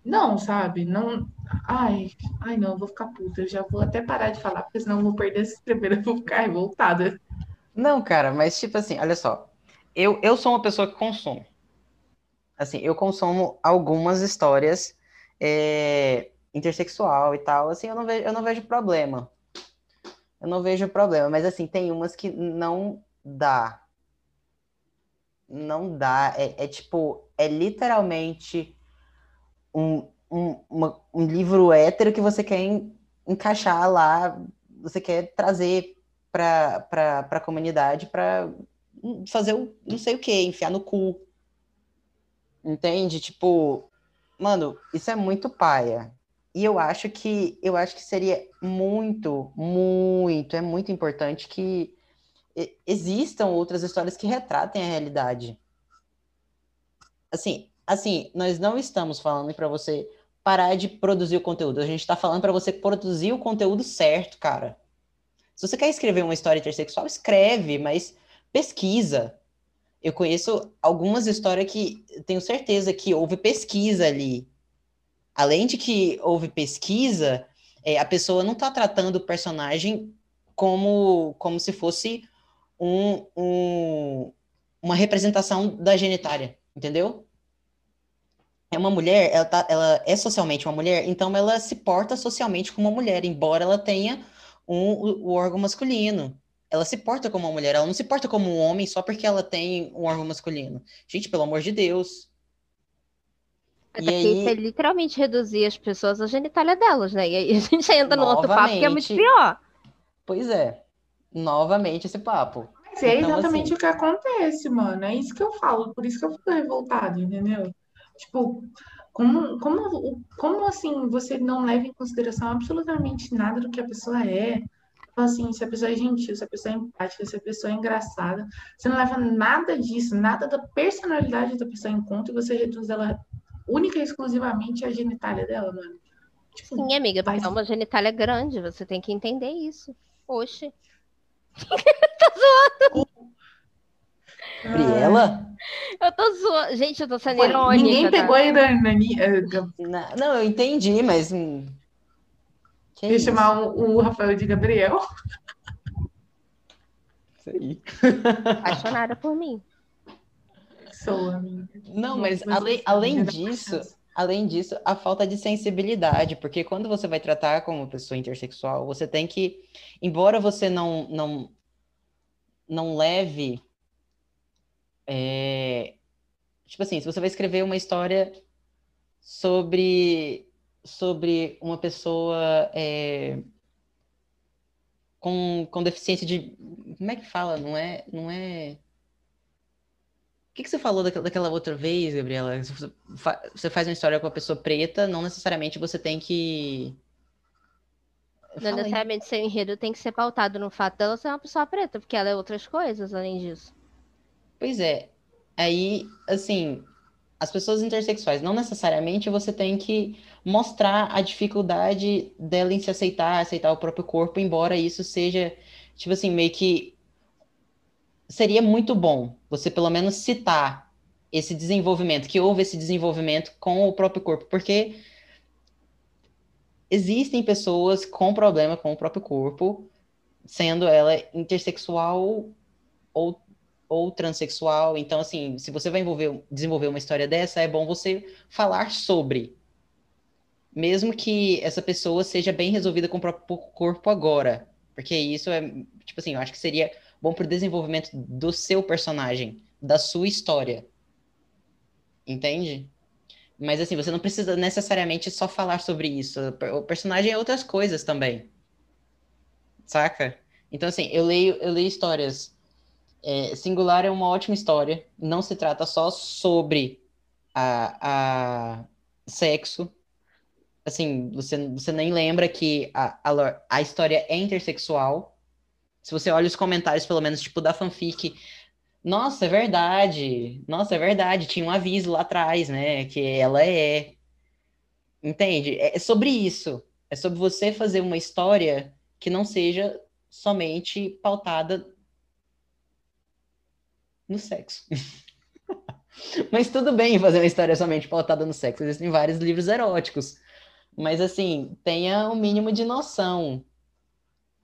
S1: não, sabe? Não, Ai, ai não, vou ficar puta. Eu já vou até parar de falar, porque senão eu vou perder esse primeiro, [LAUGHS] eu vou ficar revoltada.
S3: Não, cara, mas tipo assim, olha só. Eu, eu sou uma pessoa que consome. Assim, eu consumo algumas histórias é, intersexual e tal. Assim, eu não, vejo, eu não vejo problema. Eu não vejo problema. Mas assim, tem umas que não dá. Não dá. É, é tipo, é literalmente um, um, uma, um livro hétero que você quer en, encaixar lá, você quer trazer para a comunidade para fazer o não sei o que, enfiar no cu. Entende? Tipo, mano, isso é muito paia. E eu acho que eu acho que seria muito, muito, é muito importante que existam outras histórias que retratem a realidade. Assim, assim, nós não estamos falando para você parar de produzir o conteúdo. A gente está falando para você produzir o conteúdo certo, cara. Se você quer escrever uma história intersexual, escreve, mas pesquisa. Eu conheço algumas histórias que tenho certeza que houve pesquisa ali. Além de que houve pesquisa, é, a pessoa não está tratando o personagem como, como se fosse um, um, uma representação da genitária, entendeu? É uma mulher, ela, tá, ela é socialmente uma mulher, então ela se porta socialmente como uma mulher, embora ela tenha um, o, o órgão masculino. Ela se porta como uma mulher, ela não se porta como um homem só porque ela tem um órgão masculino. Gente, pelo amor de Deus.
S2: Até aí... isso é literalmente reduzir as pessoas à genitália delas, né? E aí a [LAUGHS] gente entra no outro papo que é muito pior.
S3: Pois é. Novamente esse papo.
S1: Mas é então, exatamente assim... o que acontece, mano. É isso que eu falo, por isso que eu fico revoltado, entendeu? Tipo, como, como, como assim você não leva em consideração absolutamente nada do que a pessoa é? Tipo assim, se a pessoa é gentil, se a pessoa é empática, se a pessoa é engraçada, você não leva nada disso, nada da personalidade da pessoa em conta e você reduz ela única e exclusivamente à genitália dela, mano.
S2: Tipo, Sim, amiga, porque é uma genitália grande, você tem que entender isso. Oxe. [LAUGHS] tá zoando.
S3: Gabriela?
S2: Eu tô zoando. Gente, eu tô sendo irônica.
S1: Ninguém tá? pegou ainda. Nani...
S3: Não, eu entendi, mas.
S1: Hum, que Deixa chamar o, o Rafael de Gabriel.
S3: Isso aí.
S2: Apaixonada por mim.
S1: Sou, amiga.
S3: Não, mas além, além disso, além disso, a falta de sensibilidade, porque quando você vai tratar como pessoa intersexual, você tem que, embora você não não não leve é, tipo assim, se você vai escrever uma história sobre, sobre uma pessoa é, com, com deficiência de. Como é que fala? Não é. Não é... O que, que você falou daquela, outra vez, Gabriela? Você faz uma história com uma pessoa preta, não necessariamente você tem que.
S2: Não necessariamente seu enredo tem que ser pautado no fato dela ser uma pessoa preta, porque ela é outras coisas além disso.
S3: Pois é. Aí, assim, as pessoas intersexuais, não necessariamente você tem que mostrar a dificuldade dela em se aceitar, aceitar o próprio corpo, embora isso seja, tipo assim, meio que. Seria muito bom você pelo menos citar esse desenvolvimento, que houve esse desenvolvimento com o próprio corpo, porque existem pessoas com problema com o próprio corpo, sendo ela intersexual ou ou transexual. Então, assim, se você vai envolver, desenvolver uma história dessa, é bom você falar sobre. Mesmo que essa pessoa seja bem resolvida com o próprio corpo agora. Porque isso é, tipo assim, eu acho que seria bom para o desenvolvimento do seu personagem, da sua história. Entende? Mas assim, você não precisa necessariamente só falar sobre isso. O personagem é outras coisas também. Saca? Então, assim, eu leio, eu leio histórias é, Singular é uma ótima história. Não se trata só sobre a, a sexo. Assim, você, você nem lembra que a, a, a história é intersexual. Se você olha os comentários, pelo menos, tipo, da fanfic, nossa, é verdade. Nossa, é verdade. Tinha um aviso lá atrás, né? Que ela é. Entende? É, é sobre isso. É sobre você fazer uma história que não seja somente pautada no sexo. [LAUGHS] Mas tudo bem fazer uma história somente pautada no sexo. Existem vários livros eróticos. Mas, assim, tenha o um mínimo de noção.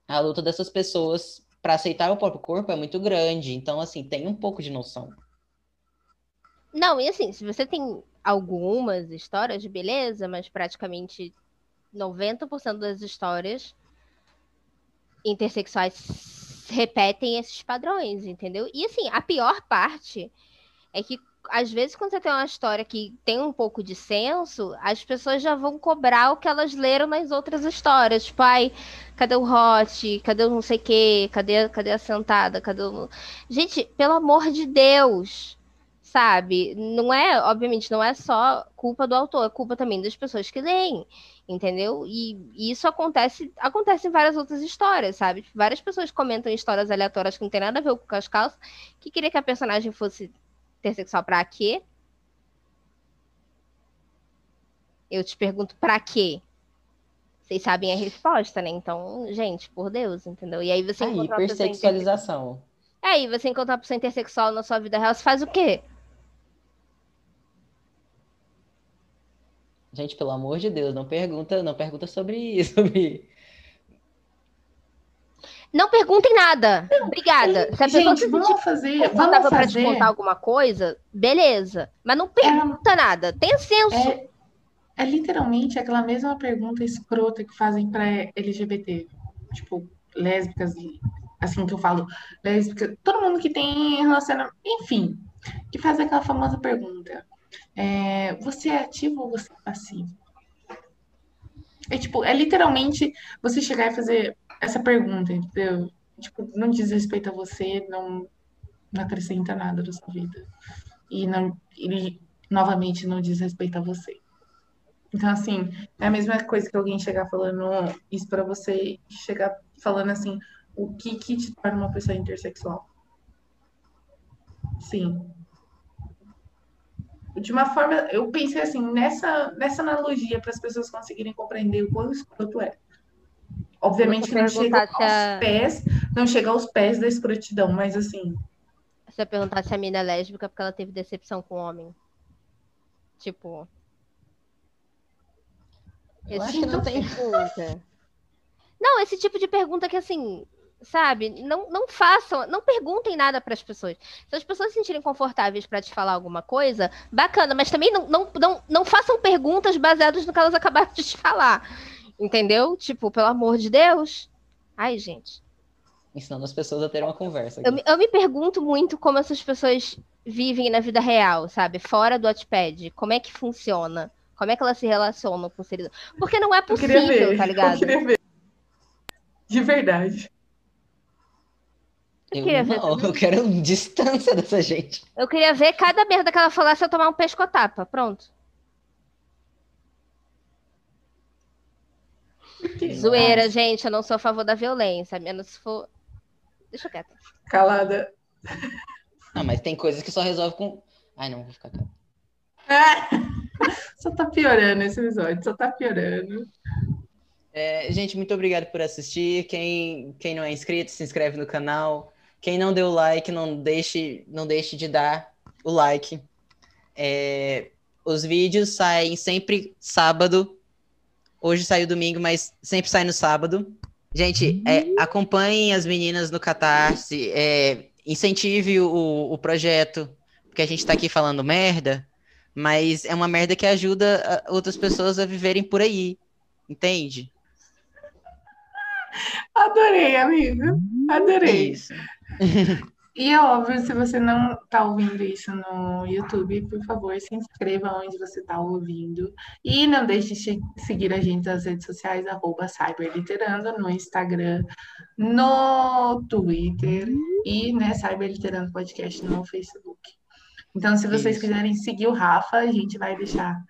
S3: A luta dessas pessoas para aceitar o próprio corpo é muito grande. Então, assim, tenha um pouco de noção.
S2: Não, e assim, se você tem algumas histórias, beleza, mas praticamente 90% das histórias intersexuais repetem esses padrões, entendeu? E assim, a pior parte é que às vezes quando você tem uma história que tem um pouco de senso, as pessoas já vão cobrar o que elas leram nas outras histórias. Tipo, ai, cadê o Hot? Cadê o não sei o quê? Cadê, cadê a sentada? Cadê o... Gente, pelo amor de Deus! Sabe? Não é, obviamente, não é só culpa do autor, é culpa também das pessoas que leem entendeu? E, e, isso acontece acontece em várias outras histórias, sabe? Várias pessoas comentam histórias aleatórias que não tem nada a ver com as calças, que queria que a personagem fosse intersexual pra quê? eu te pergunto pra quê? Vocês sabem a resposta, né? Então, gente, por Deus, entendeu? E aí você
S3: Aí, hipersexualização.
S2: É, aí você encontra uma pessoa intersexual na sua vida real, você faz o quê?
S3: Gente, pelo amor de Deus, não pergunta, não pergunta sobre isso. [LAUGHS] Sobre...
S2: Não perguntem nada. Obrigada. Se a pessoa
S1: Gente, vamos fazer, vamos
S2: pra te
S1: fazer.
S2: contar alguma coisa, beleza. Mas não pergunta nada. Tenha senso.
S1: É, é literalmente aquela mesma pergunta escrota que fazem pra LGBT. Tipo, lésbicas e assim que eu falo, lésbica, todo mundo que tem relacionamento, enfim, que faz aquela famosa pergunta. É, você é ativo ou você é passivo? É tipo, é literalmente você chegar e fazer essa pergunta, entendeu? Tipo, não diz respeito a você, não, não acrescenta nada da sua vida. E não, novamente, não diz respeito a você. Então, assim, é a mesma coisa que alguém chegar falando isso pra você, chegar falando assim, o que que te torna uma pessoa intersexual? Sim. De uma forma, eu pensei assim, nessa, nessa analogia para as pessoas conseguirem compreender o quão escroto é. Obviamente que não chega aos
S2: a-
S1: pés, não chega aos pés da escrotidão, mas assim,
S2: Se eu perguntar se a mina é lésbica porque ela teve decepção com o homem. Tipo.
S3: Eu
S2: esse
S3: acho que não
S2: tipo
S3: tem.
S2: pergunta. Não, esse tipo de pergunta que assim, sabe, não, não façam, não perguntem nada para as pessoas. Se as pessoas se sentirem confortáveis para te falar alguma coisa, bacana, mas também não, não, não, não façam perguntas baseadas no que elas [LAUGHS] acabaram de te falar. Entendeu? Tipo, pelo amor de Deus. Ai, gente.
S3: Ensinando as pessoas a ter uma conversa.
S2: Eu, eu me pergunto muito como essas pessoas vivem na vida real, sabe? Fora do Wattpad. Como é que funciona? Como é que elas se relacionam com seres Porque não é possível,
S1: ver,
S2: tá ligado? [LAUGHS]
S1: eu queria ver. De verdade.
S2: Eu
S3: Eu,
S2: queria ver
S3: não,
S2: também.
S3: eu quero distância [LAUGHS] dessa gente.
S2: Eu queria ver cada merda que ela falasse eu tomar um pescotapa. Pronto.
S1: Porque-
S2: Zoeira, gente. Eu não sou a favor da violência. Menos se for. Deixa quieto.
S1: Calada.
S3: Não, mas tem coisas que só resolve com. Ai, não, vou ficar calado. [LAUGHS]
S1: Só tá piorando esse episódio, só tá piorando.
S3: É, gente, muito obrigado por assistir. Quem, quem não é inscrito, se inscreve no canal. Quem não deu like, não deixe, não deixe de dar o like. É, os vídeos saem sempre sábado. Hoje saiu domingo, mas sempre sai no sábado. Gente, é, acompanhem as meninas no Catarse. é, incentive o, o projeto. Porque a gente tá aqui falando merda, mas é uma merda que ajuda outras pessoas a viverem por aí. Entende?
S1: Adorei, amigo.
S3: É
S1: Adorei.
S3: isso. [LAUGHS]
S1: E é óbvio, se você não tá ouvindo isso no YouTube, por favor, se inscreva onde você tá ouvindo. E não deixe de seguir a gente nas redes sociais, arroba Cyberliterando, no Instagram, no Twitter e né, Cyberliterando Podcast no Facebook. Então, se vocês
S3: Isso.
S1: quiserem seguir o Rafa, a gente vai deixar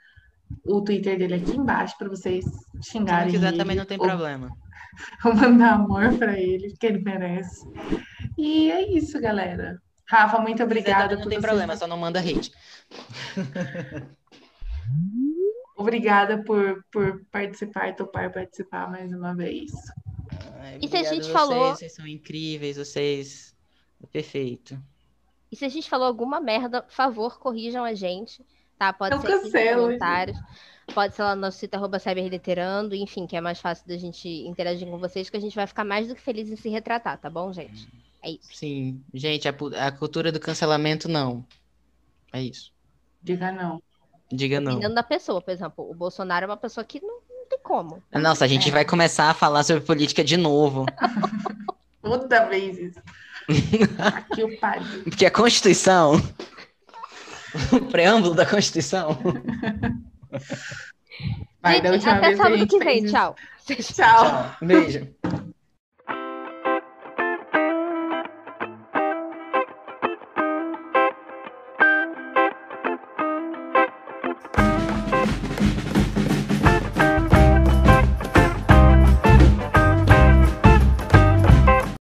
S1: o Twitter dele aqui embaixo para vocês
S3: Se
S1: xingarem
S3: não quiser,
S1: ele
S3: também não tem
S1: ou
S3: problema. [LAUGHS]
S1: Vou mandar amor pra ele, que ele merece. E é isso, galera. Rafa, muito obrigada
S3: não
S1: por
S3: tem problema, só não manda hate. [LAUGHS]
S1: Obrigada por, por participar e topar participar mais uma vez.
S3: Ai,
S2: E se a gente
S3: vocês,
S2: falou-
S3: Vocês são incríveis, vocês. É perfeito.
S2: E se a gente falou alguma merda, por favor, corrijam a gente, tá? Pode
S1: Eu
S2: ser
S1: cancelo.
S2: comentários, pode ser lá no nosso site, arroba cyberliterando, enfim, que é mais fácil da gente interagir com vocês, que a gente vai ficar mais do que feliz em se retratar, tá bom, gente? É isso.
S3: Sim, gente, a, a cultura do cancelamento, não. É isso.
S1: Diga não.
S3: Diga não.
S2: Dependendo da pessoa, por exemplo, o Bolsonaro é uma pessoa que não, não tem como.
S3: Nossa, a gente vai começar a falar sobre política de novo. [LAUGHS]
S1: Toda vez isso. Aqui o pariu.
S3: Porque a Constituição. o preâmbulo da Constituição.
S1: Vai, da
S2: gente,
S1: última
S2: até
S1: vez
S2: sábado que vem, tchau.
S1: Tchau.
S3: Tchau. Beijo.